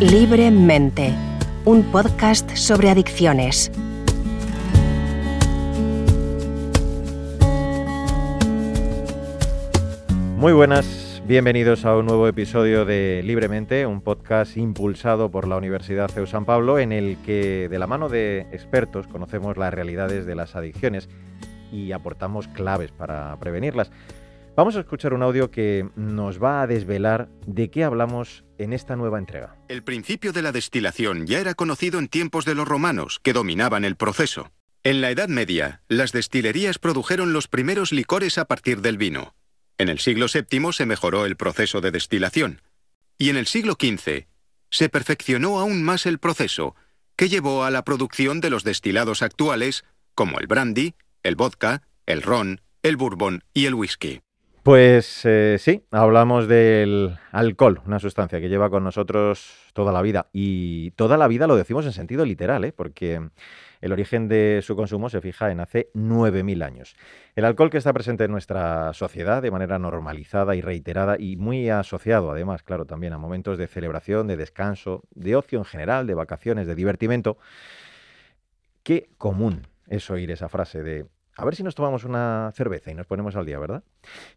Libremente, un podcast sobre adicciones. Muy buenas, bienvenidos a un nuevo episodio de Libremente, un podcast impulsado por la Universidad CEU San Pablo en el que de la mano de expertos conocemos las realidades de las adicciones y aportamos claves para prevenirlas. Vamos a escuchar un audio que nos va a desvelar de qué hablamos en esta nueva entrega. El principio de la destilación ya era conocido en tiempos de los romanos, que dominaban el proceso. En la Edad Media, las destilerías produjeron los primeros licores a partir del vino. En el siglo VII se mejoró el proceso de destilación. Y en el siglo XV se perfeccionó aún más el proceso, que llevó a la producción de los destilados actuales, como el brandy, el vodka, el ron, el bourbon y el whisky. Pues eh, sí, hablamos del alcohol, una sustancia que lleva con nosotros toda la vida. Y toda la vida lo decimos en sentido literal, ¿eh? porque el origen de su consumo se fija en hace 9.000 años. El alcohol que está presente en nuestra sociedad de manera normalizada y reiterada y muy asociado además, claro, también a momentos de celebración, de descanso, de ocio en general, de vacaciones, de divertimento. Qué común es oír esa frase de a ver si nos tomamos una cerveza y nos ponemos al día, ¿verdad?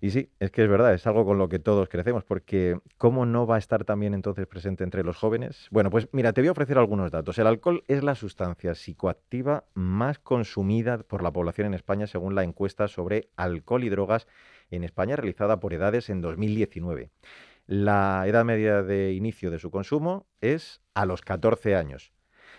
Y sí, es que es verdad, es algo con lo que todos crecemos, porque ¿cómo no va a estar también entonces presente entre los jóvenes? Bueno, pues mira, te voy a ofrecer algunos datos. El alcohol es la sustancia psicoactiva más consumida por la población en España según la encuesta sobre alcohol y drogas en España realizada por edades en 2019. La edad media de inicio de su consumo es a los 14 años.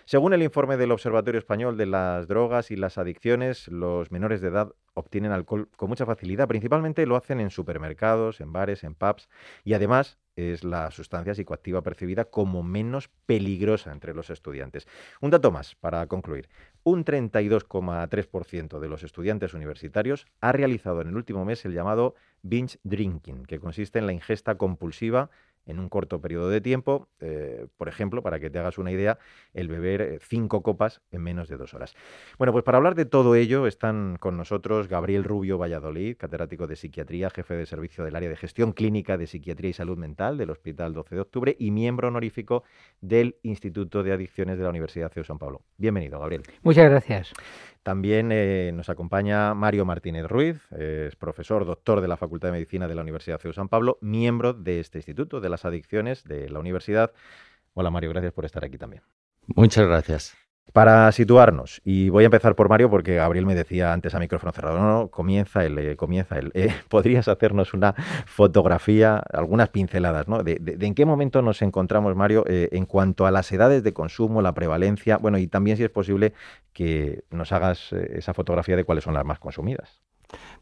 Según el informe del Observatorio Español de las Drogas y las Adicciones, los menores de edad obtienen alcohol con mucha facilidad. Principalmente lo hacen en supermercados, en bares, en pubs y además es la sustancia psicoactiva percibida como menos peligrosa entre los estudiantes. Un dato más para concluir. Un 32,3% de los estudiantes universitarios ha realizado en el último mes el llamado binge drinking, que consiste en la ingesta compulsiva en un corto periodo de tiempo. Eh, por ejemplo, para que te hagas una idea, el beber eh, cinco copas en menos de dos horas. Bueno, pues para hablar de todo ello están con nosotros Gabriel Rubio Valladolid, catedrático de psiquiatría, jefe de servicio del área de gestión clínica de psiquiatría y salud mental del Hospital 12 de Octubre y miembro honorífico del Instituto de Adicciones de la Universidad de San Pablo. Bienvenido, Gabriel. Muchas gracias. También eh, nos acompaña Mario Martínez Ruiz, es profesor, doctor de la Facultad de Medicina de la Universidad de San Pablo, miembro de este instituto de las adicciones de la universidad. Hola Mario, gracias por estar aquí también. Muchas gracias. Para situarnos, y voy a empezar por Mario porque Gabriel me decía antes a micrófono cerrado, no, no, comienza él, eh, comienza él. Eh, ¿Podrías hacernos una fotografía, algunas pinceladas, ¿no? De, en qué momento nos encontramos, Mario, eh, en cuanto a las edades de consumo, la prevalencia, bueno, y también si es posible que nos hagas esa fotografía de cuáles son las más consumidas.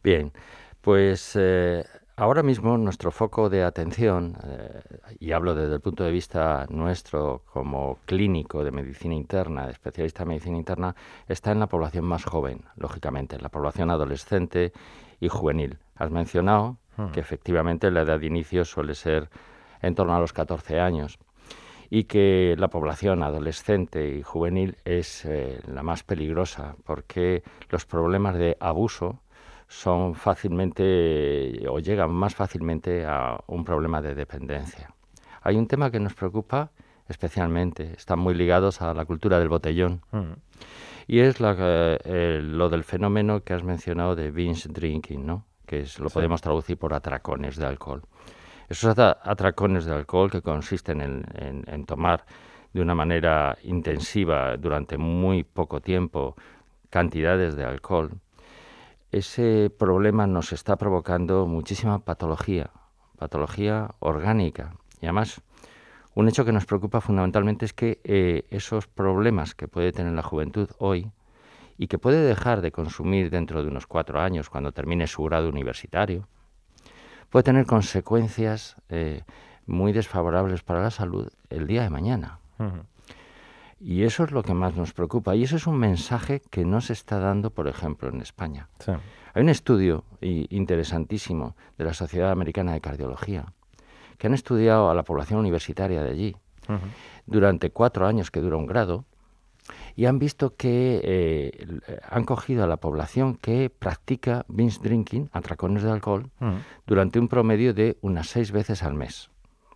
Bien, pues Ahora mismo nuestro foco de atención, eh, y hablo desde el punto de vista nuestro como clínico de medicina interna, especialista en medicina interna, está en la población más joven, lógicamente, en la población adolescente y juvenil. Has mencionado hmm. que efectivamente la edad de inicio suele ser en torno a los 14 años y que la población adolescente y juvenil es eh, la más peligrosa porque los problemas de abuso, son fácilmente o llegan más fácilmente a un problema de dependencia. Hay un tema que nos preocupa especialmente, están muy ligados a la cultura del botellón. Mm. Y es la, eh, lo del fenómeno que has mencionado de binge drinking, ¿no? que es, lo podemos traducir por atracones de alcohol. Esos atracones de alcohol que consisten en tomar de una manera intensiva durante muy poco tiempo cantidades de alcohol, ese problema nos está provocando muchísima patología, patología orgánica. Y además, un hecho que nos preocupa fundamentalmente es que eh, esos problemas que puede tener la juventud hoy y que puede dejar de consumir dentro de unos cuatro años cuando termine su grado universitario, puede tener consecuencias eh, muy desfavorables para la salud el día de mañana. Y eso es lo que más nos preocupa. Y eso es un mensaje que no se está dando, por ejemplo, en España. Hay un estudio interesantísimo de la Sociedad Americana de Cardiología que han estudiado a la población universitaria de allí durante cuatro años que dura un grado y han visto que eh, han cogido a la población que practica binge drinking, atracones de alcohol, durante un promedio de unas seis veces al mes.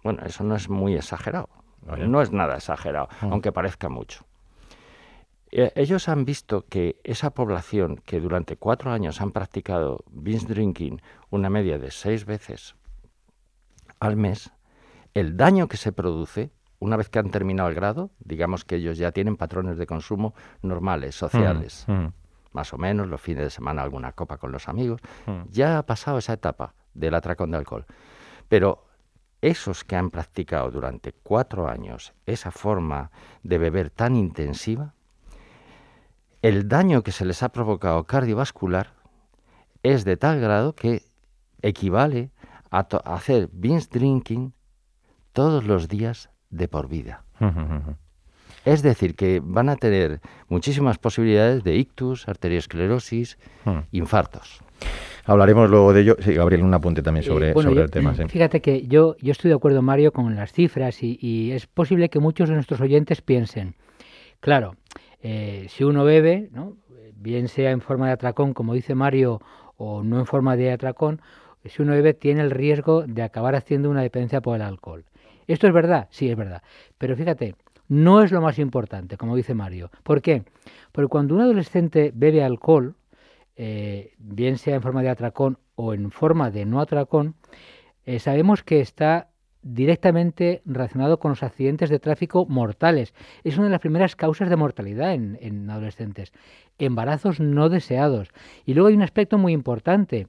Bueno, eso no es muy exagerado No es nada exagerado, mm. aunque parezca mucho. Eh, ellos han visto que esa población que durante cuatro años han practicado binge drinking una media de seis veces al mes, el daño que se produce una vez que han terminado el grado, digamos que ellos ya tienen patrones de consumo normales, sociales, mm, mm. más o menos, los fines de semana alguna copa con los amigos, mm. ya ha pasado esa etapa del atracón de alcohol. Pero esos que han practicado durante cuatro años esa forma de beber tan intensiva, el daño que se les ha provocado cardiovascular es de tal grado que equivale a, a hacer binge drinking todos los días de por vida. Es decir, que van a tener muchísimas posibilidades de ictus, arteriosclerosis, hmm. infartos. Hablaremos luego de ello. Sí, Gabriel, un apunte también sobre, sobre el tema. Fíjate que yo, yo estoy de acuerdo, Mario, con las cifras y, es posible que muchos de nuestros oyentes piensen, claro, eh, si uno bebe, ¿no? bien sea en forma de atracón, como dice Mario, o no en forma de atracón, si uno bebe tiene el riesgo de acabar haciendo una dependencia por el alcohol. ¿Esto es verdad? Sí, es verdad. Pero fíjate, no es lo más importante, como dice Mario. ¿Por qué? Porque cuando un adolescente bebe alcohol, eh, bien sea en forma de atracón o en forma de no atracón, eh, sabemos que está directamente relacionado con los accidentes de tráfico mortales. Es una de las primeras causas de mortalidad en, en adolescentes. Embarazos no deseados. Y luego hay un aspecto muy importante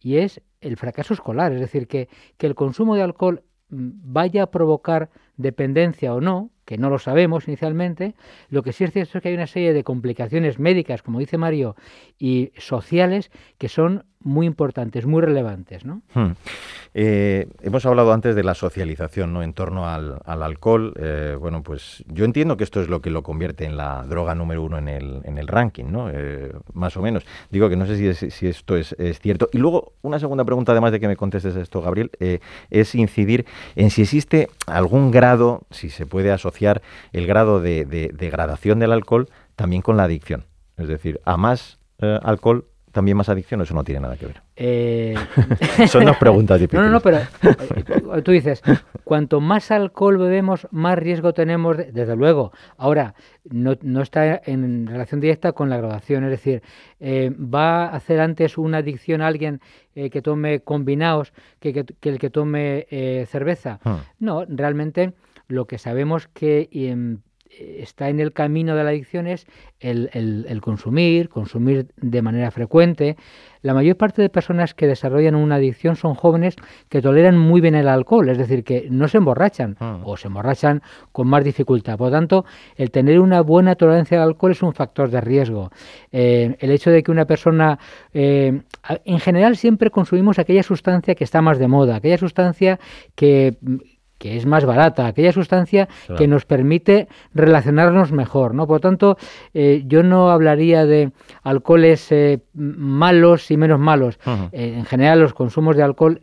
y es el fracaso escolar. Es decir, que, que el consumo de alcohol vaya a provocar dependencia o no, que no lo sabemos inicialmente, lo que sí es cierto es que hay una serie de complicaciones médicas, como dice Mario, y sociales que son muy importantes, muy relevantes. ¿no? Hmm. Eh, hemos hablado antes de la socialización ¿no? en torno al, alcohol. Eh, bueno, pues yo entiendo que esto es lo que lo convierte en la droga número uno en el, en el ranking, ¿no? Eh, más o menos. Digo que no sé si, si esto es, cierto. Y luego, una segunda pregunta, además de que me contestes esto, Gabriel, es incidir en si existe algún grado, si se puede asociar el grado de, de degradación del alcohol también con la adicción. Es decir, a más alcohol también más adicción o eso no tiene nada que ver? Eh, Son dos preguntas difíciles. No, no, no, pero eh, tú dices, cuanto más alcohol bebemos, más riesgo tenemos, desde luego. Ahora, no, no, está en relación directa con la graduación, es decir, eh, ¿va a hacer antes una adicción a alguien que tome combinados que, que, el que tome cerveza? Hmm. No, realmente lo que sabemos que está en el camino de la adicción es el, consumir, consumir de manera frecuente. La mayor parte de personas que desarrollan una adicción son jóvenes que toleran muy bien el alcohol, es decir, que no se emborrachan ah. o se emborrachan con más dificultad. Por lo tanto, el tener una buena tolerancia al alcohol es un factor de riesgo. Eh, el hecho de que una persona, eh, en general siempre consumimos aquella sustancia que está más de moda, aquella sustancia que que es más barata, aquella sustancia que nos permite relacionarnos mejor, ¿no? Por lo tanto, eh, yo no hablaría de alcoholes eh, malos y menos malos. Eh, en general, los consumos de alcohol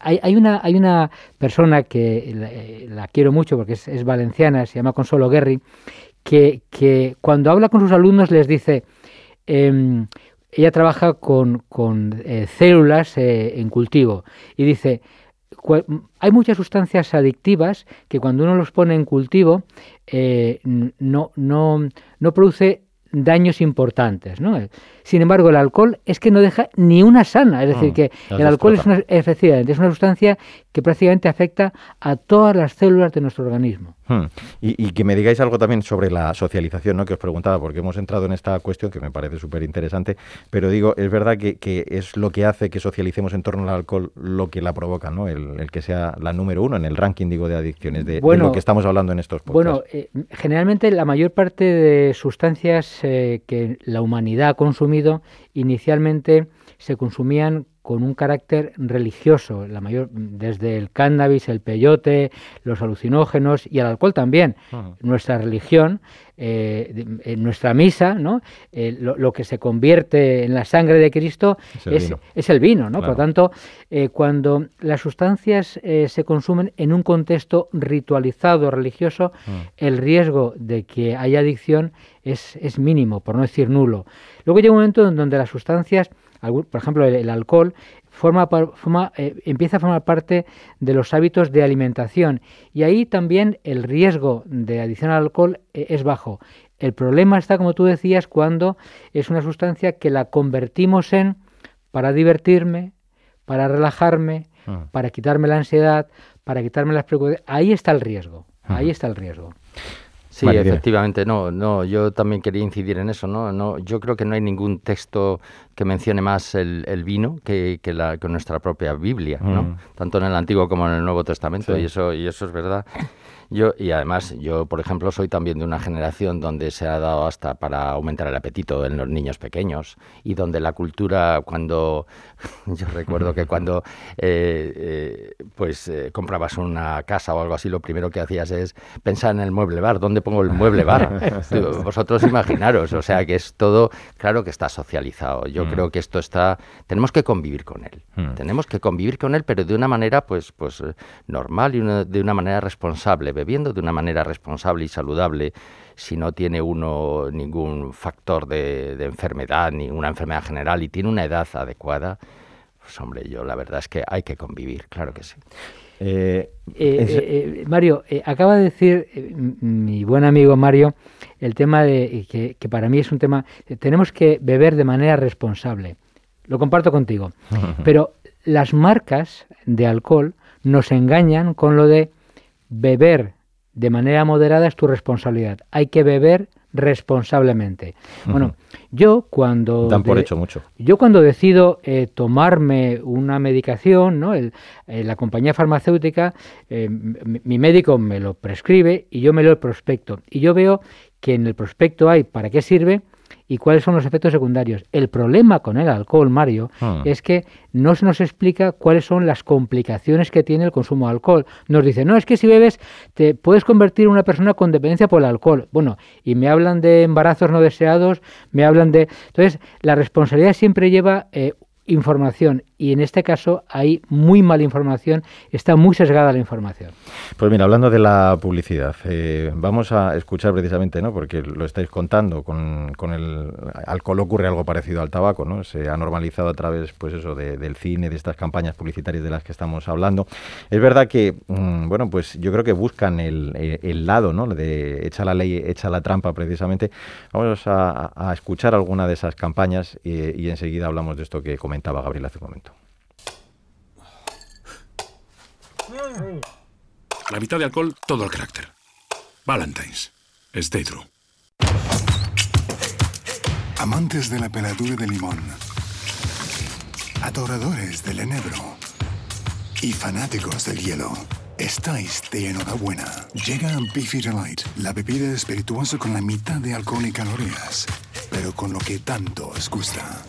hay, hay, una, hay una persona que la, quiero mucho porque es, valenciana, se llama Consuelo Guerri, que, que, cuando habla con sus alumnos les dice, em, ella trabaja con, con células en cultivo y dice, hay muchas sustancias adictivas que cuando uno los pone en cultivo eh, no, no, no produce daños importantes. ¿no? Sin embargo, el alcohol es que no deja ni una sana, es decir, mm, que el alcohol es una, efectivamente, es una sustancia que prácticamente afecta a todas las células de nuestro organismo. Hmm. Y, que me digáis algo también sobre la socialización, ¿no? que os preguntaba, porque hemos entrado en esta cuestión que me parece súper interesante, pero digo, es verdad que, es lo que hace que socialicemos en torno al alcohol lo que la provoca, ¿no? el, que sea la número uno en el ranking digo, de adicciones, de, lo que estamos hablando en estos podcasts. Bueno, eh, generalmente la mayor parte de sustancias eh, que la humanidad ha consumido inicialmente se consumían con un carácter religioso, la mayor, desde el cannabis, el peyote, los alucinógenos y el alcohol también. Nuestra religión, eh, en nuestra misa, ¿no? Eh, lo, que se convierte en la sangre de Cristo es, el vino, ¿no? Por lo tanto, eh, cuando las sustancias se consumen en un contexto ritualizado, religioso, el riesgo de que haya adicción es, es mínimo, por no decir nulo. Luego llega un momento en donde las sustancias por ejemplo, el, alcohol forma, forma eh, empieza a formar parte de los hábitos de alimentación y ahí también el riesgo de adicción al alcohol eh, es bajo. El problema está, como tú decías, cuando es una sustancia que la convertimos en para divertirme, para relajarme, ah. para quitarme la ansiedad, para quitarme las preocupaciones. Ahí está el riesgo. Ahí está el riesgo. Sí, efectivamente, no, no, yo también quería incidir en eso, ¿no? no yo creo que no hay ningún texto que mencione más el, vino que, que, la, que nuestra propia Biblia, ¿no? Mm. Tanto en el Antiguo como en el Nuevo Testamento, y eso y eso es verdad. Yo, y además, yo, por ejemplo, soy también de una generación donde se ha dado hasta para aumentar el apetito en los niños pequeños y donde la cultura, cuando, yo recuerdo que cuando eh, eh, pues eh, comprabas una casa o algo así, lo primero que hacías es pensar en el mueble bar, ¿dónde pongo el mueble bar? Vosotros imaginaros, o sea que es todo, claro que está socializado. Yo mm. creo que esto está, tenemos que convivir con él, mm. tenemos que convivir con él, pero de una manera pues, pues normal y de una manera responsable bebiendo de una manera responsable y saludable, si no tiene uno ningún factor de, enfermedad, ni una enfermedad general y tiene una edad adecuada, pues hombre, yo la verdad es que hay que convivir, claro que sí. Eh, eh, eh, Mario, acaba de decir mi buen amigo Mario el tema de que, que, para mí es un tema, tenemos que beber de manera responsable. Lo comparto contigo. Pero las marcas de alcohol nos engañan con lo de beber de manera moderada es tu responsabilidad. Hay que beber responsablemente. Bueno, yo cuando... Dan por hecho mucho. Yo cuando decido eh, tomarme una medicación, ¿no? El, eh, la compañía farmacéutica, eh, mi, médico me lo prescribe y yo me leo el prospecto. Y yo veo que en el prospecto hay para qué sirve y cuáles son los efectos secundarios. El problema con el alcohol, Mario, ah. es que no se nos explica cuáles son las complicaciones que tiene el consumo de alcohol. Nos dicen, no, es que si bebes te puedes convertir en una persona con dependencia por el alcohol. Bueno, y me hablan de embarazos no deseados, me hablan de... Entonces, la responsabilidad siempre lleva eh, información y en este caso hay muy mala información, está muy sesgada la información. Pues mira, hablando de la publicidad, eh, vamos a escuchar precisamente, ¿no? porque lo estáis contando, con, con, el alcohol ocurre algo parecido al tabaco, ¿no? se ha normalizado a través pues eso, del cine, de estas campañas publicitarias de las que estamos hablando. Es verdad que, mm, bueno, pues yo creo que buscan el, el, lado ¿no? de echa la ley, echa la trampa precisamente. Vamos a, escuchar alguna de esas campañas y, y enseguida hablamos de esto que comentaba Gabriel hace un momento. La mitad de alcohol, todo el carácter. Valentine's. Stay true. Amantes de la peladura de limón. Adoradores del enebro. Y fanáticos del hielo. Estáis de enhorabuena. Llega Beefy Delight, la bebida espirituosa con la mitad de alcohol y calorías, pero con lo que tanto os gusta.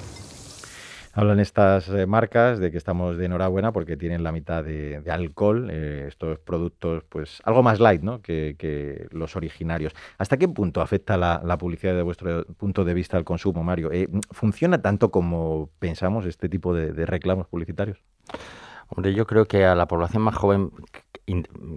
Hablan estas eh, marcas de que estamos de enhorabuena porque tienen la mitad de, alcohol, eh, estos productos, pues algo más light ¿no? que, los originarios. ¿Hasta qué punto afecta la, publicidad de vuestro punto de vista al consumo, Mario? Eh, ¿Funciona tanto como pensamos este tipo de, de reclamos publicitarios? Hombre, yo creo que a la población más joven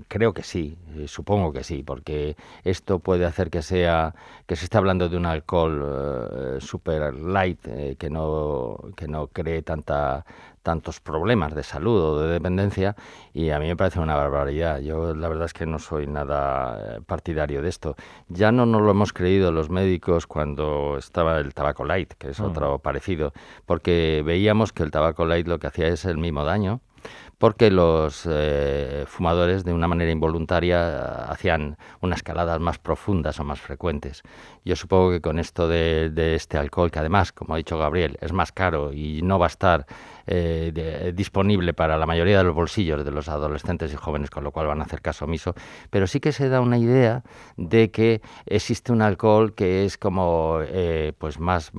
creo que sí, eh, supongo que sí, porque esto puede hacer que sea que se esté hablando de un alcohol eh, super light eh, que no que no cree tanta tantos problemas de salud o de dependencia y a mí me parece una barbaridad. Yo la verdad es que no soy nada partidario de esto. Ya no nos lo hemos creído los médicos cuando estaba el tabaco light, que es mm. otro parecido, porque veíamos que el tabaco light lo que hacía es el mismo daño porque los eh, fumadores de una manera involuntaria hacían unas escaladas más profundas o más frecuentes. Yo supongo que con esto de, este alcohol, que además, como ha dicho Gabriel, es más caro y no va a estar eh, disponible para la mayoría de los bolsillos de los adolescentes y jóvenes, con lo cual van a hacer caso omiso, pero sí que se da una idea de que existe un alcohol que es como eh, pues más,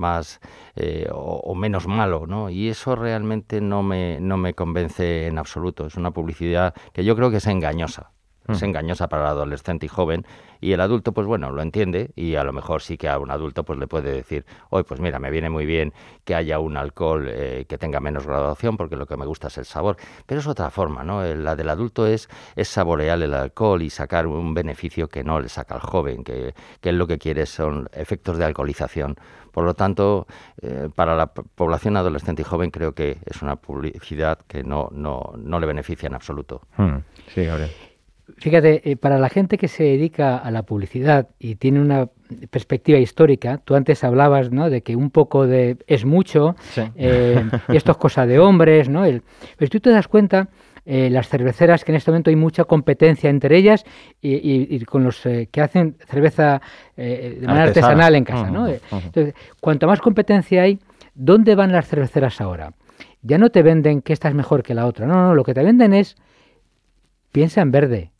o, menos malo, ¿no? Y eso realmente no me, no me convence en absoluto. Es una publicidad que yo creo que es engañosa. Es engañosa para el adolescente y joven y el adulto pues bueno lo entiende y a lo mejor sí que a un adulto pues le puede decir hoy pues mira me viene muy bien que haya un alcohol eh, que tenga menos graduación porque lo que me gusta es el sabor pero es otra forma no la del adulto es es saborear el alcohol y sacar un beneficio que no le saca al joven que, que él lo que quiere son efectos de alcoholización. Por lo tanto eh, para la población adolescente y joven creo que es una publicidad que no no, no le beneficia en absoluto. Hmm. sí Gabriel Fíjate, eh, para la gente que se dedica a la publicidad y tiene una perspectiva histórica, tú antes hablabas ¿no? de que un poco de es mucho, Sí. eh, y esto es cosa de hombres, ¿no? El- pero tú te das cuenta, eh, las cerveceras, que en este momento hay mucha competencia entre ellas y, y- y con los que hacen cerveza de manera Artesana. artesanal en casa, ¿no? Entonces, cuanto más competencia hay, ¿dónde van las cerveceras ahora? Ya no te venden que esta es mejor que la otra, no, no, lo que te venden es piensa en verde,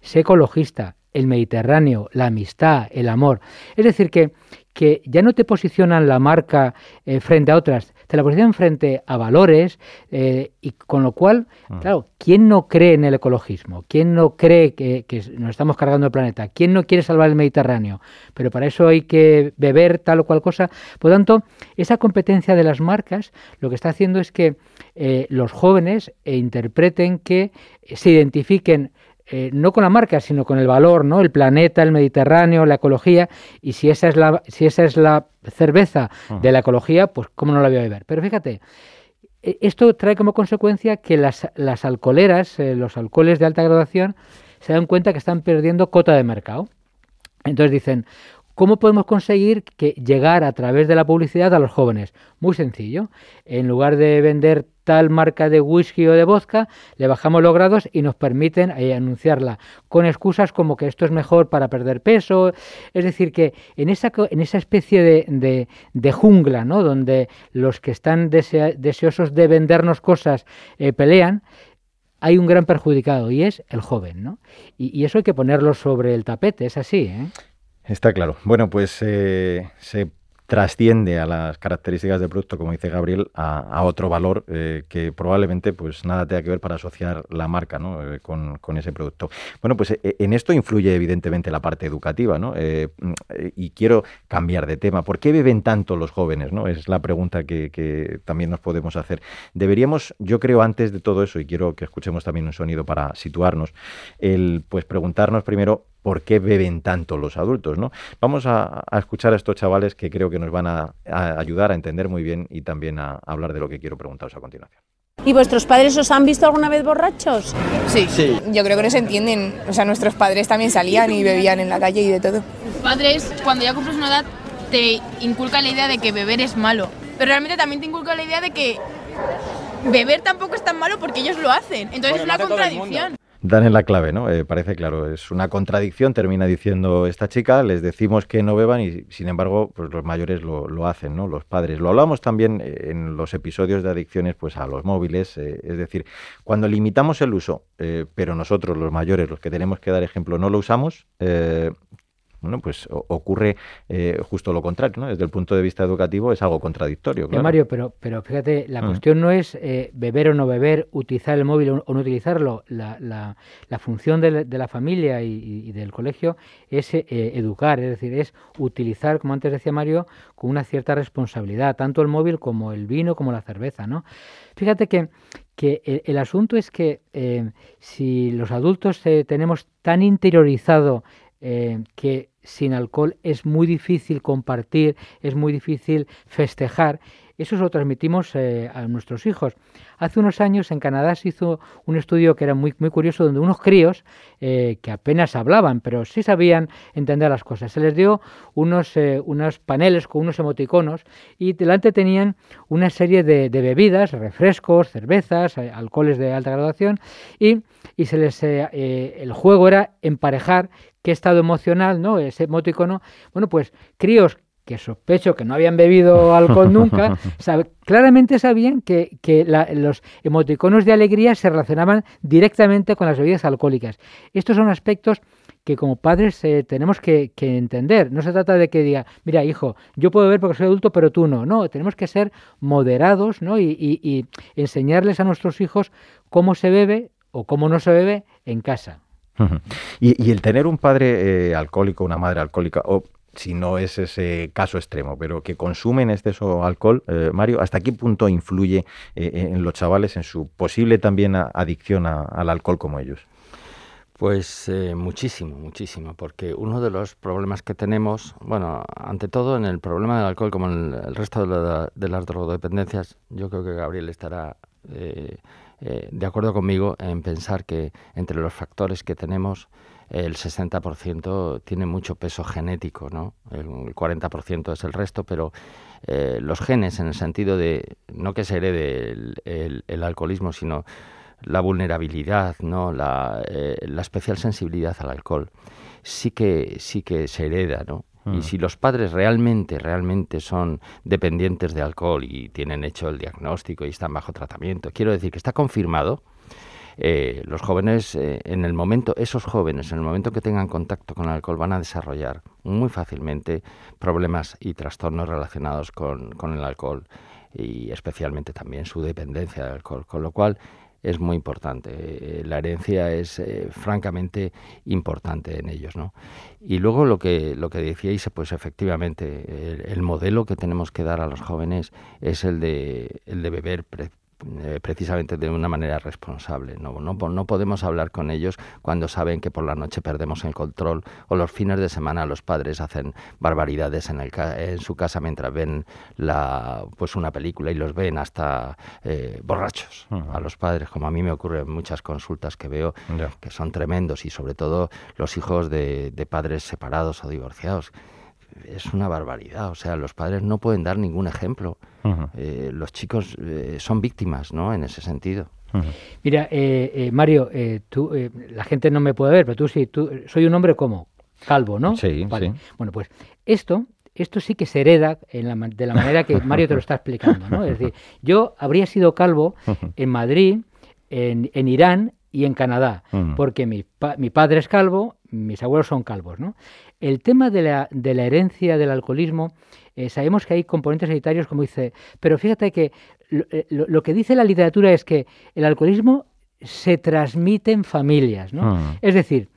sé ecologista, el Mediterráneo, la amistad, el amor. Es decir, que, que ya no te posicionan la marca eh, frente a otras, te la posicionan frente a valores eh, y con lo cual, claro, ¿quién no cree en el ecologismo? ¿Quién no cree que, que nos estamos cargando el planeta? ¿Quién no quiere salvar el Mediterráneo? Pero para eso hay que beber tal o cual cosa. Por lo tanto, esa competencia de las marcas lo que está haciendo es que eh, los jóvenes interpreten que se identifiquen eh, no con la marca, sino con el valor, ¿no? El planeta, el Mediterráneo, la ecología. Y si esa es la, si esa es la cerveza de la ecología, pues cómo no la voy a beber. Pero fíjate, eh, esto trae como consecuencia que las, las alcoholeras, eh, los alcoholes de alta graduación, se dan cuenta que están perdiendo cota de mercado. Entonces dicen, ¿cómo podemos conseguir que llegar a través de la publicidad a los jóvenes? Muy sencillo. En lugar de vender tal marca de whisky o de vodka, le bajamos los grados y nos permiten eh, anunciarla con excusas como que esto es mejor para perder peso. Es decir, que en esa, en esa especie de, de- de jungla, ¿no? donde los que están deseosos de vendernos cosas eh, pelean, hay un gran perjudicado y es el joven, ¿no? Y, y eso hay que ponerlo sobre el tapete, es así, ¿eh? Está claro. Bueno, pues eh, se trasciende a las características del producto, como dice Gabriel, a, otro valor eh, que probablemente pues nada tenga que ver para asociar la marca ¿no? Eh, con, con ese producto. Bueno, pues en esto influye evidentemente la parte educativa, ¿no? Y quiero cambiar de tema. ¿Por qué beben tanto los jóvenes? ¿no? Es la pregunta que, que también nos podemos hacer. Deberíamos, yo creo, antes de todo eso, y quiero que escuchemos también un sonido para situarnos, el pues preguntarnos primero por qué beben tanto los adultos, ¿no? Vamos a, a escuchar a estos chavales que creo que nos van a, a ayudar a entender muy bien y también a, hablar de lo que quiero preguntaros a continuación. ¿Y vuestros padres os han visto alguna vez borrachos? Sí. Yo creo que no se entienden. O sea, nuestros padres también salían y bebían en la calle y de todo. padres, cuando ya cumples una edad, te inculcan la idea de que beber es malo. Pero realmente también te inculcan la idea de que beber tampoco es tan malo porque ellos lo hacen. Entonces es una contradicción. Dan en la clave, ¿no? Eh, parece claro, es una contradicción, termina diciendo esta chica, les decimos que no beban y sin embargo, pues los mayores lo, hacen, ¿no? Los padres. Lo hablamos también eh, en los episodios de adicciones pues a los móviles, eh, es decir, cuando limitamos el uso, pero nosotros los mayores, los que tenemos que dar ejemplo, no lo usamos, bueno, pues ocurre eh, justo lo contrario, ¿no? Desde el punto de vista educativo es algo contradictorio, claro. Mario, pero, pero fíjate, la Mm. cuestión no es eh, beber o no beber, utilizar el móvil o, no utilizarlo. La, la- la función de, la- de la familia y, del colegio es eh, educar, es decir, es utilizar, como antes decía Mario, con una cierta responsabilidad, tanto el móvil como el vino, como la cerveza, ¿no? Fíjate que, que el, el asunto es que eh, si los adultos tenemos tan interiorizado que sin alcohol es muy difícil compartir, es muy difícil festejar. Eso se lo transmitimos eh, a nuestros hijos. Hace unos años en Canadá se hizo un estudio que era muy, muy curioso, donde unos críos eh, que apenas hablaban, pero sí sabían entender las cosas, se les dio unos, eh, unos paneles con unos emoticonos y delante tenían una serie de, de bebidas, refrescos, cervezas, alcoholes de alta graduación y, y se les, el juego era emparejar qué estado emocional, ¿no? Ese emoticono. Bueno, pues críos que sospecho que no habían bebido alcohol nunca, sabe- claramente sabían que, que la- los emoticonos de alegría se relacionaban directamente con las bebidas alcohólicas. Estos son aspectos que como padres eh, tenemos que, que entender. No se trata de que diga, mira, hijo, yo puedo beber porque soy adulto, pero tú no. No, tenemos que ser moderados ¿no? y, y- y enseñarles a nuestros hijos cómo se bebe o cómo no se bebe en casa. Y, el tener un padre eh, alcohólico, una madre alcohólica, o si no es ese caso extremo, pero que consumen exceso alcohol, eh, Mario, ¿hasta qué punto influye eh, en los chavales en su posible también adicción al alcohol como ellos? Pues muchísimo, muchísimo, porque uno de los problemas que tenemos, bueno, ante todo en el problema del alcohol, como en el resto de, las drogodependencias, yo creo que Gabriel estará de acuerdo conmigo en pensar que entre los factores que tenemos, el 60% tiene mucho peso genético, ¿no? El 40% es el resto, pero eh, los genes en el sentido de, no que se herede el, alcoholismo, sino la vulnerabilidad, ¿no? La, eh, la, especial sensibilidad al alcohol, sí que, sí que se hereda, ¿no? Y si los padres realmente, realmente son dependientes de alcohol y tienen hecho el diagnóstico y están bajo tratamiento, quiero decir que está confirmado, eh, los jóvenes, eh, en el momento, esos jóvenes, en el momento que tengan contacto con el alcohol, van a desarrollar muy fácilmente problemas y trastornos relacionados con, el alcohol y especialmente también su dependencia del alcohol, con lo cual es muy importante. Eh, la herencia es francamente importante en ellos, ¿no? Y luego lo que lo que decíais, pues efectivamente el, modelo que tenemos que dar a los jóvenes es el de el de beber eh, precisamente de una manera responsable. ¿no? No, no podemos hablar con ellos cuando saben que por la noche perdemos el control o los fines de semana los padres hacen barbaridades en, el, en su casa mientras ven la, pues una película y los ven hasta eh, borrachos a los padres, como a mí me ocurre en muchas consultas que veo que son tremendos y sobre todo los hijos de, de padres separados o divorciados es una barbaridad. O sea, los padres no pueden dar ningún ejemplo. Eh, los chicos eh, son víctimas, ¿no? En ese sentido. Mira, eh, Mario, tú, la gente no me puede ver, pero tú sí, tú, soy un hombre como calvo, ¿no? Sí, sí. Bueno, pues esto, esto sí que se hereda en la, de la manera que Mario te lo está explicando, ¿no? Es decir, yo habría sido calvo en Madrid, en, en Irán y en Canadá, porque mi, mi padre es calvo, mis abuelos son calvos, ¿no? El tema de la, de la herencia del alcoholismo, eh, sabemos que hay componentes hereditarios, como dice, pero fíjate que eh, lo, que dice la literatura es que el alcoholismo se transmite en familias, ¿no? Es decir,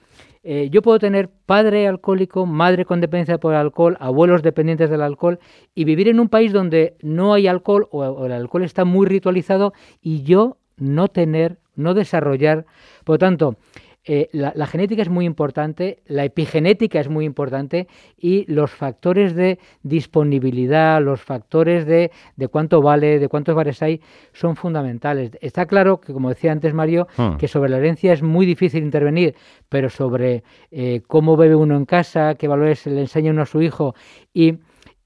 eh, yo puedo tener padre alcohólico, madre con dependencia por alcohol, abuelos dependientes del alcohol y vivir en un país donde no hay alcohol o, el alcohol está muy ritualizado y yo no tener, no desarrollar. Por lo tanto, eh, la, genética es muy importante, la epigenética es muy importante y los factores de disponibilidad, los factores de, de cuánto vale, de cuántos bares hay, son fundamentales. Está claro que, como decía antes Mario, hmm. que sobre la herencia es muy difícil intervenir, pero sobre eh, cómo bebe uno en casa, qué valores le enseña uno a su hijo y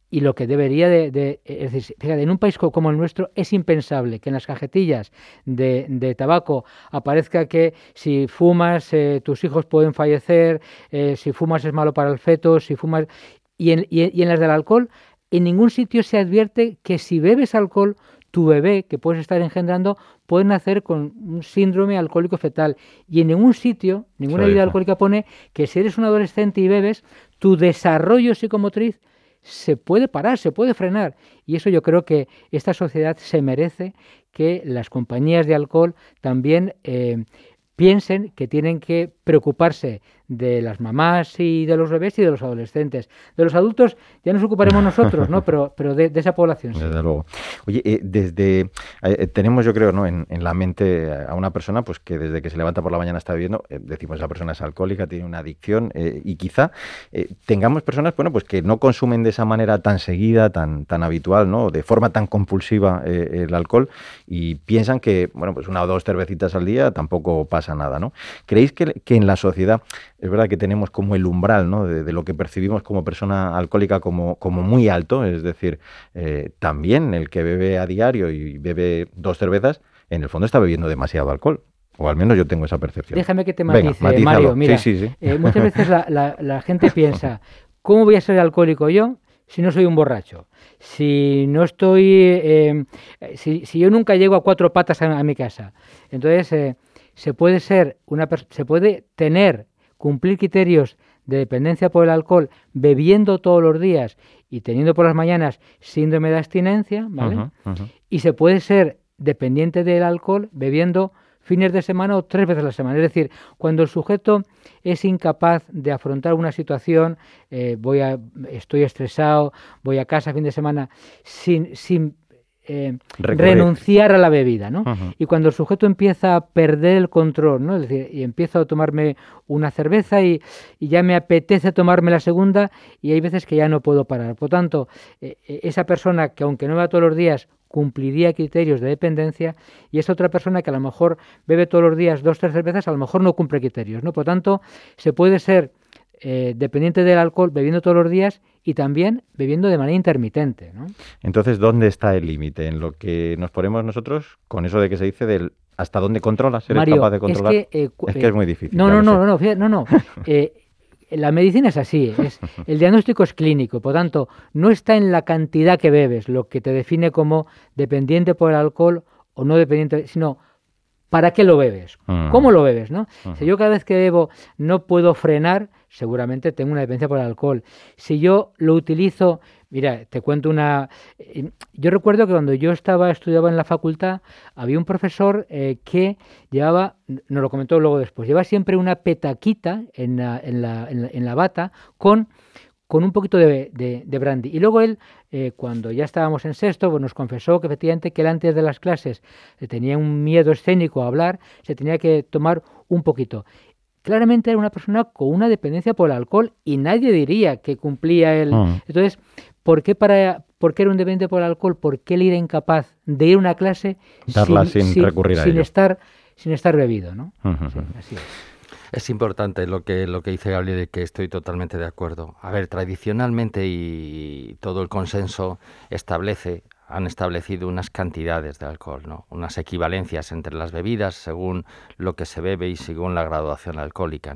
y lo que debería de, es decir, fíjate, en un país como el nuestro es impensable que en las cajetillas de, tabaco aparezca que si fumas eh, tus hijos pueden fallecer, eh, si fumas es malo para el feto, si fumas... Y en, y en las del alcohol, en ningún sitio se advierte que si bebes alcohol, tu bebé que puedes estar engendrando puede nacer con un síndrome alcohólico fetal. Y en ningún sitio, ninguna vida alcohólica pone que si eres un adolescente y bebes, tu desarrollo psicomotriz se puede parar, se puede frenar. Y eso yo creo que esta sociedad se merece que las compañías de alcohol también eh, piensen que tienen que preocuparse de las mamás y de los bebés y de los adolescentes. De los adultos ya nos ocuparemos nosotros, ¿no? Pero, pero de, esa población. Desde luego. Oye, eh, desde eh, eh, tenemos, yo creo, ¿no? En, la mente a una persona, pues que desde que se levanta por la mañana está viviendo, decimos esa persona es alcohólica, tiene una adicción y quizá tengamos personas, bueno, pues que no consumen de esa manera tan seguida, tan, tan habitual, ¿no? De forma tan compulsiva el alcohol y piensan que, bueno, pues una o dos cervecitas al día tampoco pasa nada, ¿no? ¿Creéis que, que en la sociedad es verdad que tenemos como el umbral ¿no? de, lo que percibimos como persona alcohólica como, como muy alto, es decir, eh, también el que bebe a diario y bebe dos cervezas, en el fondo está bebiendo demasiado alcohol. O al menos yo tengo esa percepción. Déjame que te matice, Mario. Mira, eh, muchas veces la, gente piensa, ¿cómo voy a ser alcohólico yo si no soy un borracho? Si no estoy, eh, si, yo nunca llego a cuatro patas a, mi casa. Entonces, se puede ser una, se puede tener cumplir criterios de dependencia por el alcohol bebiendo todos los días y teniendo por las mañanas síndrome de abstinencia, ¿vale? Y se puede ser dependiente del alcohol bebiendo fines de semana o tres veces a la semana. Es decir, cuando el sujeto es incapaz de afrontar una situación, eh, voy a, estoy estresado, voy a casa fin de semana, sin, sin eh, renunciar a la bebida, ¿no? Y cuando el sujeto empieza a perder el control, ¿no? Es decir, y empiezo a tomarme una cerveza y, ya me apetece tomarme la segunda y hay veces que ya no puedo parar. Por tanto, eh, eh, esa persona que aunque no va todos los días cumpliría criterios de dependencia y es otra persona que a lo mejor bebe todos los días dos tres cervezas, a lo mejor no cumple criterios, ¿no? Por tanto, se puede ser dependiente del alcohol bebiendo todos los días y también bebiendo de manera intermitente. ¿no? Entonces, ¿dónde está el límite? En lo que nos ponemos nosotros con eso de que se dice del hasta dónde controlas, eres capaz de controlar. Es que, eh, es, que es muy difícil. No, no, no, no, no, no, eh, la medicina es así, es, el diagnóstico es clínico, por tanto, no está en la cantidad que bebes, lo que te define como dependiente por el alcohol o no dependiente, sino ¿para qué lo bebes? Mm. ¿Cómo lo bebes? ¿no? Si yo cada vez que bebo no puedo frenar, seguramente tengo una dependencia por el alcohol. Si yo lo utilizo, mira, te cuento una... Eh, yo recuerdo que cuando yo estaba, estudiaba en la facultad, había un profesor eh, que llevaba, nos lo comentó luego después, llevaba siempre una petaquita en la, en la, en la, bata con con un poquito de, de, brandy. Y luego él, eh, cuando ya estábamos en sexto, pues nos confesó que efectivamente que él antes de las clases tenía un miedo escénico a hablar, se tenía que tomar un poquito claramente era una persona con una dependencia por el alcohol y nadie diría que cumplía el... Mm. Entonces, ¿por qué, para, ¿por qué era un dependiente por el alcohol? ¿Por qué él era incapaz de ir a una clase sin, recurrir a sin estar sin estar bebido, ¿no? así es. Es importante lo que, lo que dice Gabriel y que estoy totalmente de acuerdo. A ver, tradicionalmente y todo el consenso establece han establecido unas cantidades de alcohol, unas equivalencias entre las bebidas según lo que se bebe y según la graduación alcohólica.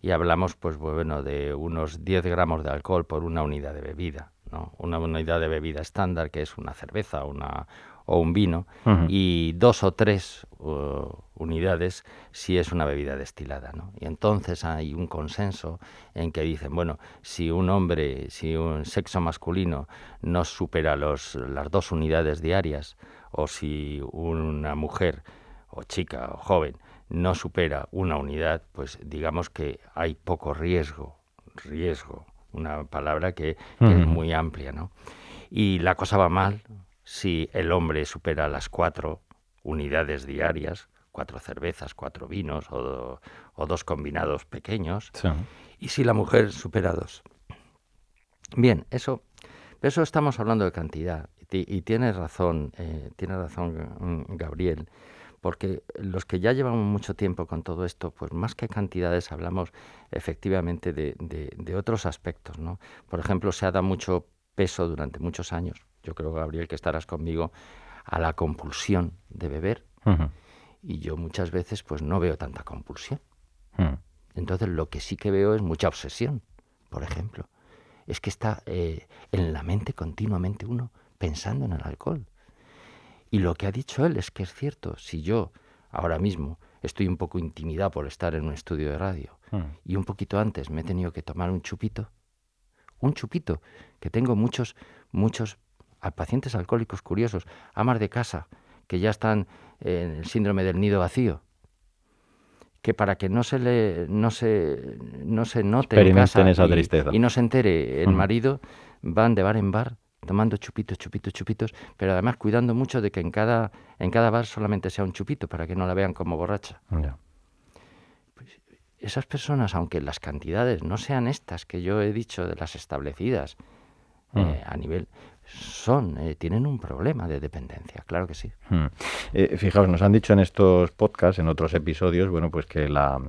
Y hablamos pues, bueno, de unos 10 gramos de alcohol por una unidad de bebida. Una unidad de bebida estándar que es una cerveza una, o un vino y dos o tres uh, unidades si es una bebida destilada. ¿no? Y entonces hay un consenso en que dicen, bueno, si un hombre, si un sexo masculino no supera los, las dos unidades diarias o si una mujer o chica o joven no supera una unidad, pues digamos que hay poco riesgo, riesgo, una palabra que, que es muy amplia, ¿no? Y la cosa va mal si el hombre supera las cuatro unidades diarias, cuatro cervezas, cuatro vinos o, dos combinados pequeños, y si la mujer supera dos. Bien, eso, eso estamos hablando de cantidad y, tienes razón, eh, tiene razón mm, Gabriel, porque los que ya llevamos mucho tiempo con todo esto, pues más que cantidades hablamos efectivamente de, de otros aspectos, ¿no? Por ejemplo, se ha dado mucho peso durante muchos años yo creo, Gabriel, que estarás conmigo, a la compulsión de beber. Y yo muchas veces pues no veo tanta compulsión. Entonces lo que sí que veo es mucha obsesión, por ejemplo. Es que está eh, en la mente continuamente uno pensando en el alcohol. Y lo que ha dicho él es que es cierto, si yo ahora mismo estoy un poco intimidado por estar en un estudio de radio y un poquito antes me he tenido que tomar un chupito, un chupito, que tengo muchos, muchos a pacientes alcohólicos curiosos, amas de casa, que ya están en el síndrome del nido vacío, que para que no se le no se no se note en casa esa y, tristeza. y, no se entere el marido, van de bar en bar tomando chupitos, chupitos, chupitos, pero además cuidando mucho de que en cada en cada bar solamente sea un chupito para que no la vean como borracha. Pues esas personas, aunque las cantidades no sean estas que yo he dicho de las establecidas eh, a nivel, son, eh, tienen un problema de dependencia, claro que sí. Hmm. Eh, fijaos, nos han dicho en estos podcasts, en otros episodios, bueno, pues que la,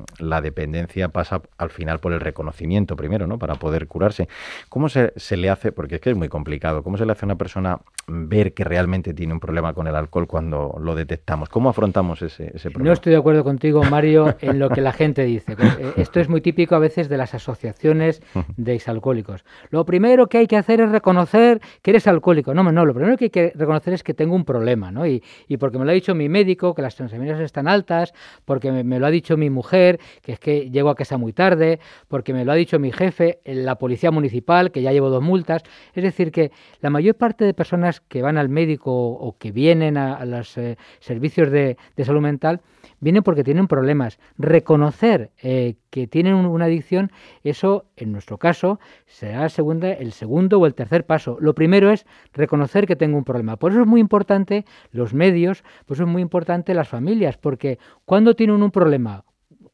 dependencia pasa al final por el reconocimiento primero, ¿no? Para poder curarse. ¿Cómo se, se, le hace, porque es que es muy complicado, cómo se le hace a una persona ver que realmente tiene un problema con el alcohol cuando lo detectamos? ¿Cómo afrontamos ese, ese problema? No estoy de acuerdo contigo, Mario, en lo que la gente dice. Eh, esto es muy típico a veces de las asociaciones de exalcohólicos. Lo primero que hay que hacer es reconocer que eres alcohólico. No, no, lo primero que hay que reconocer es que tengo un problema, ¿no? Y, y porque me lo ha dicho mi médico, que las transeminas están altas, porque me, lo ha dicho mi mujer, que es que llego a casa muy tarde, porque me lo ha dicho mi jefe, la policía municipal, que ya llevo dos multas. Es decir, que la mayor parte de personas que van al médico o, que vienen a, los eh, servicios de, de salud mental vienen porque tienen problemas. Reconocer eh, que tienen una adicción, eso en nuestro caso será segunda, el segundo o el tercer paso. Lo primero es reconocer que tengo un problema. Por eso es muy importante los medios, por eso es muy importante las familias, porque cuando tienen un problema,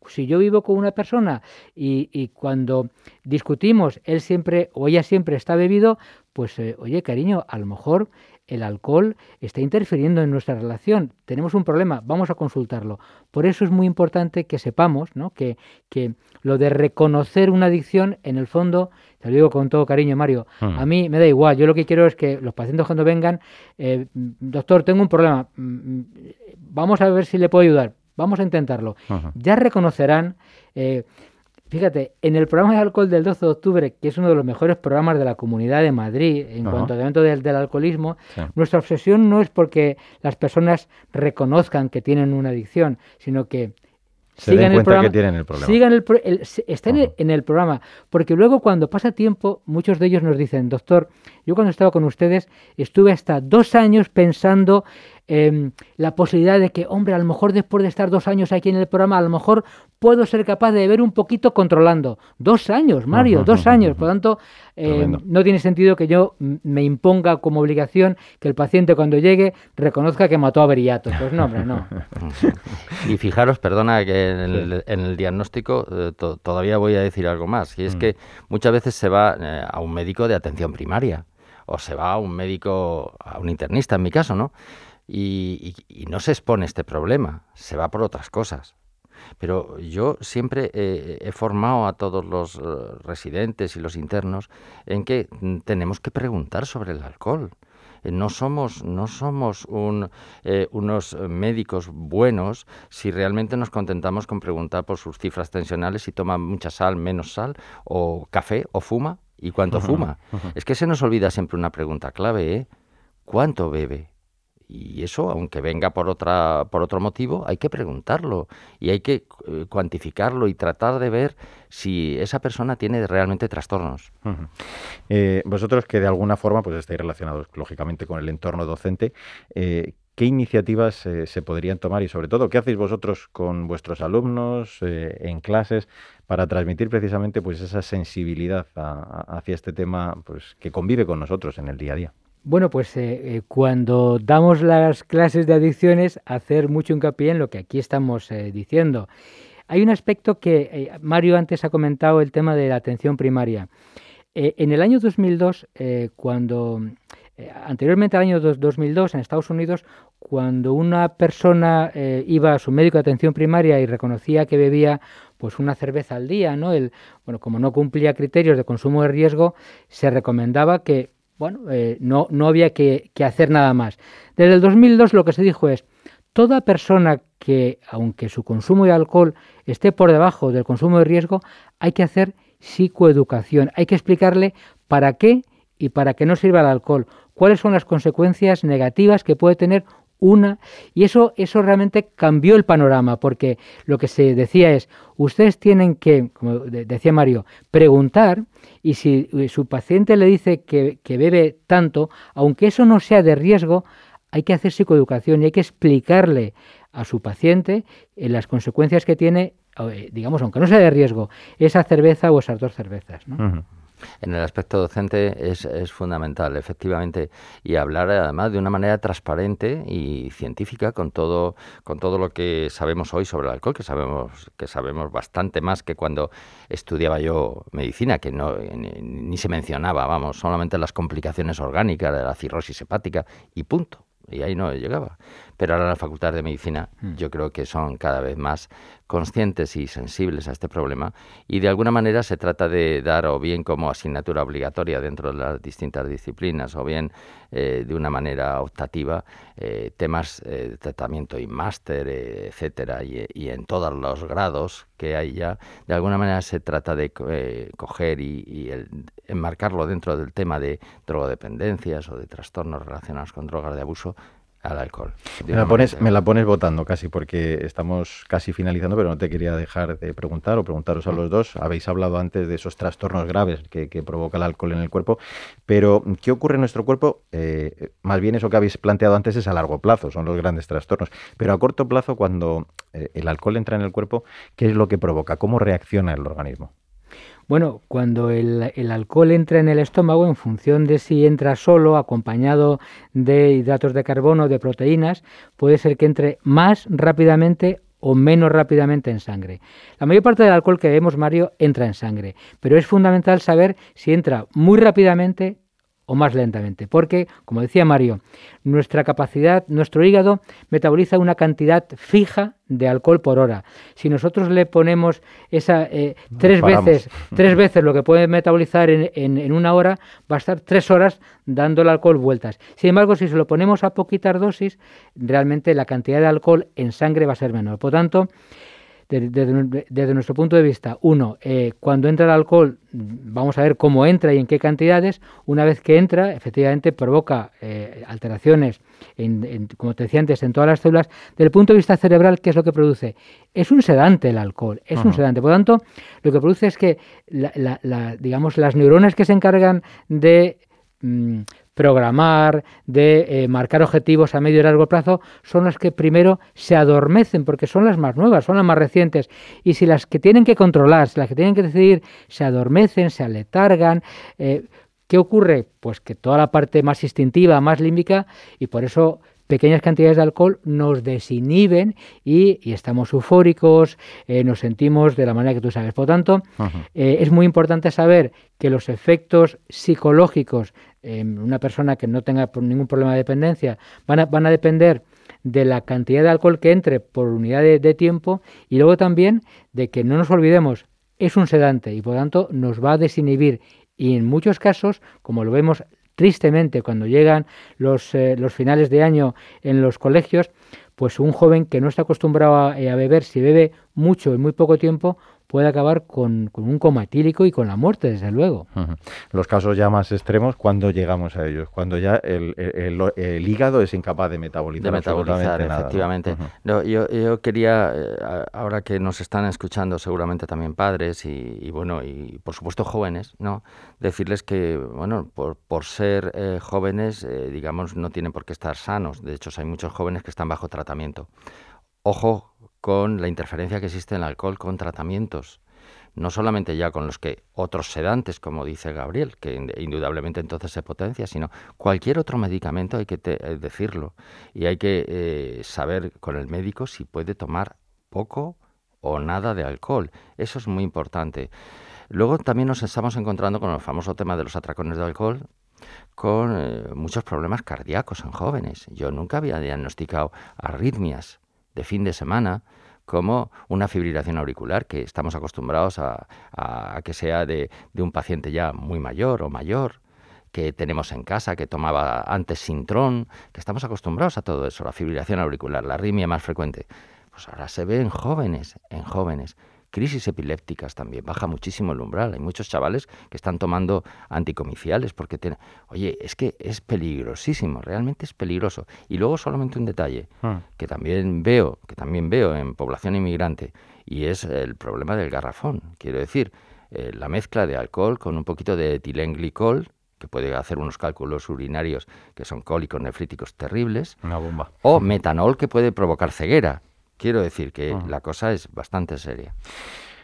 si yo vivo con una persona y, cuando discutimos, él siempre o ella siempre está bebido, pues eh, oye, cariño, a lo mejor el alcohol está interfiriendo en nuestra relación. Tenemos un problema, vamos a consultarlo. Por eso es muy importante que sepamos ¿no? que, que lo de reconocer una adicción, en el fondo, te lo digo con todo cariño, Mario, a mí me da igual. Yo lo que quiero es que los pacientes cuando vengan, eh, doctor, tengo un problema, mm, mm, vamos a ver si le puedo ayudar. Vamos a intentarlo. Ya reconocerán, eh, fíjate, en el programa de alcohol del 12 de octubre, que es uno de los mejores programas de la Comunidad de Madrid en cuanto al evento del, alcoholismo, nuestra obsesión no es porque las personas reconozcan que tienen una adicción, sino que sigan el programa, que tienen el problema. Sigan el, estén en el programa, porque luego cuando pasa tiempo, muchos de ellos nos dicen, doctor, yo cuando estaba con ustedes estuve hasta dos años pensando Em, la posibilidad de que, hombre, a lo mejor después de estar dos años aquí en el programa, a lo mejor puedo ser capaz de ver un poquito controlando. Dos años, Mario, dos años. Por lo tanto, em, no tiene sentido que yo me imponga como obligación que el paciente cuando llegue reconozca que mató a Beriato. Pues no, hombre, no. y fijaros, perdona, que en el, diagnóstico eh, todavía voy a decir algo más, y es mm. que muchas veces se va eh, a un médico de atención primaria o se va a un médico, a un internista en mi caso, ¿no? Y, no se expone este problema, se va por otras cosas. Pero yo siempre he formado a todos los eh, residentes y los internos en que tenemos que preguntar sobre el alcohol. Eh, no somos, no somos un, eh, unos médicos buenos si realmente nos contentamos con preguntar por sus cifras tensionales si toma mucha sal, menos sal, o café, o fuma, y cuánto fuma. Es que se nos olvida siempre una pregunta clave, ¿eh? ¿Cuánto bebe? Y eso, aunque venga por, otra, por otro motivo, hay que preguntarlo y hay que eh, cuantificarlo y tratar de ver si esa persona tiene realmente trastornos. Eh, vosotros que de alguna forma pues estáis relacionados lógicamente con el entorno docente, eh, ¿qué iniciativas se podrían tomar y sobre todo qué hacéis vosotros con vuestros alumnos en clases para transmitir precisamente pues esa sensibilidad hacia este tema pues que convive con nosotros en el día a día? Bueno, pues eh, eh, cuando damos las clases de adicciones, hacer mucho hincapié en lo que aquí estamos eh, diciendo. Hay un aspecto que Mario antes ha comentado, el tema de la atención primaria. en el año 2002, cuando anteriormente al año 2002 en Estados Unidos, cuando una persona iba a su médico de atención primaria y reconocía que bebía pues una cerveza al día, ¿no? El, bueno, como no cumplía criterios de consumo de riesgo, se recomendaba que bueno, eh, no, no había que, hacer nada más. Desde el 2002 lo que se dijo es, toda persona que, aunque su consumo de alcohol esté por debajo del consumo de riesgo, hay que hacer psicoeducación, hay que explicarle para qué y para qué no sirve el alcohol, cuáles son las consecuencias negativas que puede tener una y eso eso realmente cambió el panorama porque lo que se decía es ustedes tienen que como decía Mario preguntar y si su paciente le dice que, bebe tanto aunque eso no sea de riesgo hay que hacer psicoeducación y hay que explicarle a su paciente eh, las consecuencias que tiene eh, digamos aunque no sea de riesgo esa cerveza o esas dos cervezas ¿no? En el aspecto docente es, es, fundamental, efectivamente, y hablar además de una manera transparente y científica con todo, con todo lo que sabemos hoy sobre el alcohol, que sabemos, que sabemos bastante más que cuando estudiaba yo medicina, que no ni se mencionaba, vamos, solamente las complicaciones orgánicas de la cirrosis hepática y punto y ahí no llegaba. Pero ahora la Facultad de Medicina mm. yo creo que son cada vez más conscientes y sensibles a este problema y de alguna manera se trata de dar o bien como asignatura obligatoria dentro de las distintas disciplinas o bien eh, de una manera optativa eh, temas eh, de tratamiento y máster, etcétera, y, en todos los grados que hay ya, de alguna manera se trata de coger y, enmarcarlo dentro del tema de drogodependencias o de trastornos relacionados con drogas de abuso al alcohol. Me la, pones, me la pones votando casi porque estamos casi finalizando, pero no te quería dejar de preguntar o preguntaros a los dos. Habéis hablado antes de esos trastornos graves que, provoca el alcohol en el cuerpo, pero ¿qué ocurre en nuestro cuerpo? Eh, más bien eso que habéis planteado antes es a largo plazo, son los grandes trastornos, pero a corto plazo cuando eh, el alcohol entra en el cuerpo, ¿qué es lo que provoca? ¿Cómo reacciona el organismo? Bueno, cuando el, alcohol entra en el estómago, en función de si entra solo, acompañado de hidratos de carbono, de proteínas, puede ser que entre más rápidamente o menos rápidamente en sangre. La mayor parte del alcohol que vemos, Mario, entra en sangre, pero es fundamental saber si entra muy rápidamente o más lentamente, porque, como decía Mario, nuestra capacidad, nuestro hígado metaboliza una cantidad fija de alcohol por hora. Si nosotros le ponemos esa eh, tres veces, tres veces lo que puede metabolizar en, en, una hora, va a estar tres horas dando el alcohol vueltas. Sin embargo, si se lo ponemos a poquitas dosis, realmente la cantidad de alcohol en sangre va a ser menor. Por tanto, desde, nuestro punto de vista, uno, eh, cuando entra el alcohol, vamos a ver cómo entra y en qué cantidades. Una vez que entra, efectivamente provoca eh, alteraciones, en, como te decía antes, en todas las células. Desde el punto de vista cerebral, ¿qué es lo que produce? Es un sedante el alcohol, es un sedante. Por lo tanto, lo que produce es que, digamos, las neuronas que se encargan de mm, programar, de eh, marcar objetivos a medio y largo plazo, son las que primero se adormecen, porque son las más nuevas, son las más recientes. Y si las que tienen que controlar, si las que tienen que decidir, se adormecen, se aletargan, eh, ¿qué ocurre? Pues que toda la parte más instintiva, más límbica, y por eso pequeñas cantidades de alcohol nos desinhiben y, estamos eufóricos, eh, nos sentimos de la manera que tú sabes. Por lo tanto, es muy importante saber que los efectos psicológicos una persona que no tenga ningún problema de dependencia, van a, van a depender de la cantidad de alcohol que entre por unidad de, tiempo y luego también de que no nos olvidemos, es un sedante y por tanto nos va a desinhibir. Y en muchos casos, como lo vemos tristemente cuando llegan los, eh, finales de año en los colegios, pues un joven que no está acostumbrado a, a beber, si bebe mucho en muy poco tiempo, puede acabar con, un coma etílico y con la muerte, desde luego. Los casos ya más extremos, cuando llegamos a ellos? Cuando ya el, el, hígado es incapaz de metabolizar. De metabolizar, efectivamente. yo, yo, quería, eh, ahora que nos están escuchando seguramente también padres y, bueno, y por supuesto jóvenes, ¿no? Decirles que, bueno, por, por ser eh, jóvenes, eh, digamos, no tienen por qué estar sanos. De hecho, hay muchos jóvenes que están bajo tratamiento. Ojo con la interferencia que existe en el alcohol con tratamientos, no solamente ya con los que otros sedantes, como dice Gabriel, que indudablemente entonces se potencia, sino cualquier otro medicamento hay que eh, decirlo y hay que eh, saber con el médico si puede tomar poco o nada de alcohol. Eso es muy importante. Luego también nos estamos encontrando con el famoso tema de los atracones de alcohol, con eh, muchos problemas cardíacos en jóvenes. Yo nunca había diagnosticado arritmias de fin de semana como una fibrilación auricular, que estamos acostumbrados a, que sea de, un paciente ya muy mayor o mayor, que tenemos en casa, que tomaba antes Sintrón, que estamos acostumbrados a todo eso, la fibrilación auricular, la arritmia más frecuente. Pues ahora se ve en jóvenes, en jóvenes crisis epilépticas también, baja muchísimo el umbral. Hay muchos chavales que están tomando anticomiciales porque tienen... Oye, es que es peligrosísimo, realmente es peligroso. Y luego solamente un detalle ah. que también veo, que también veo en población inmigrante, y es el problema del garrafón. Quiero decir, eh, la mezcla de alcohol con un poquito de etilenglicol, que puede hacer unos cálculos urinarios que son cólicos nefríticos terribles. Una bomba. O metanol que puede provocar ceguera. Quiero decir que la cosa es bastante seria.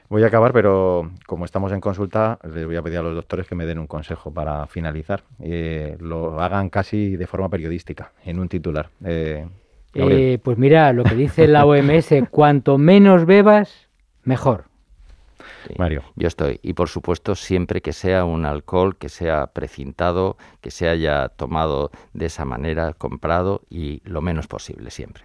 Voy a acabar, pero como estamos en consulta, les voy a pedir a los doctores que me den un consejo para finalizar. Eh, lo hagan casi de forma periodística, en un titular. Eh, eh, pues mira, lo que dice la OMS, cuanto menos bebas, mejor. Mario. Yo estoy. Y por supuesto, siempre que sea un alcohol que sea precintado, que se haya tomado de esa manera, comprado y lo menos posible, siempre.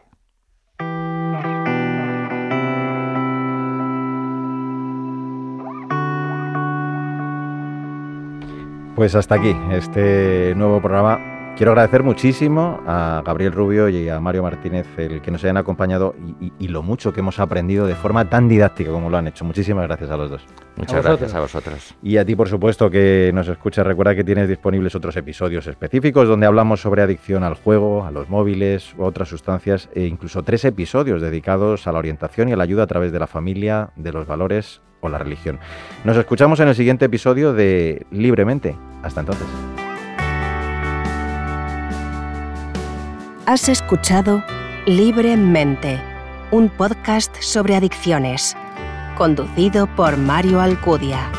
Pues hasta aquí este nuevo programa quiero agradecer muchísimo a Gabriel Rubio y a Mario Martínez el que nos hayan acompañado y, y lo mucho que hemos aprendido de forma tan didáctica como lo han hecho. Muchísimas gracias a los dos. Muchas gracias a vosotros. Y a ti, por supuesto, que nos escuchas. Recuerda que tienes disponibles otros episodios específicos donde hablamos sobre adicción al juego, a los móviles u otras sustancias e incluso tres episodios dedicados a la orientación y a la ayuda a través de la familia, de los valores o la religión. Nos escuchamos en el siguiente episodio de Libremente. Hasta entonces. Has escuchado Libremente, un podcast sobre adicciones, conducido por Mario Alcudia.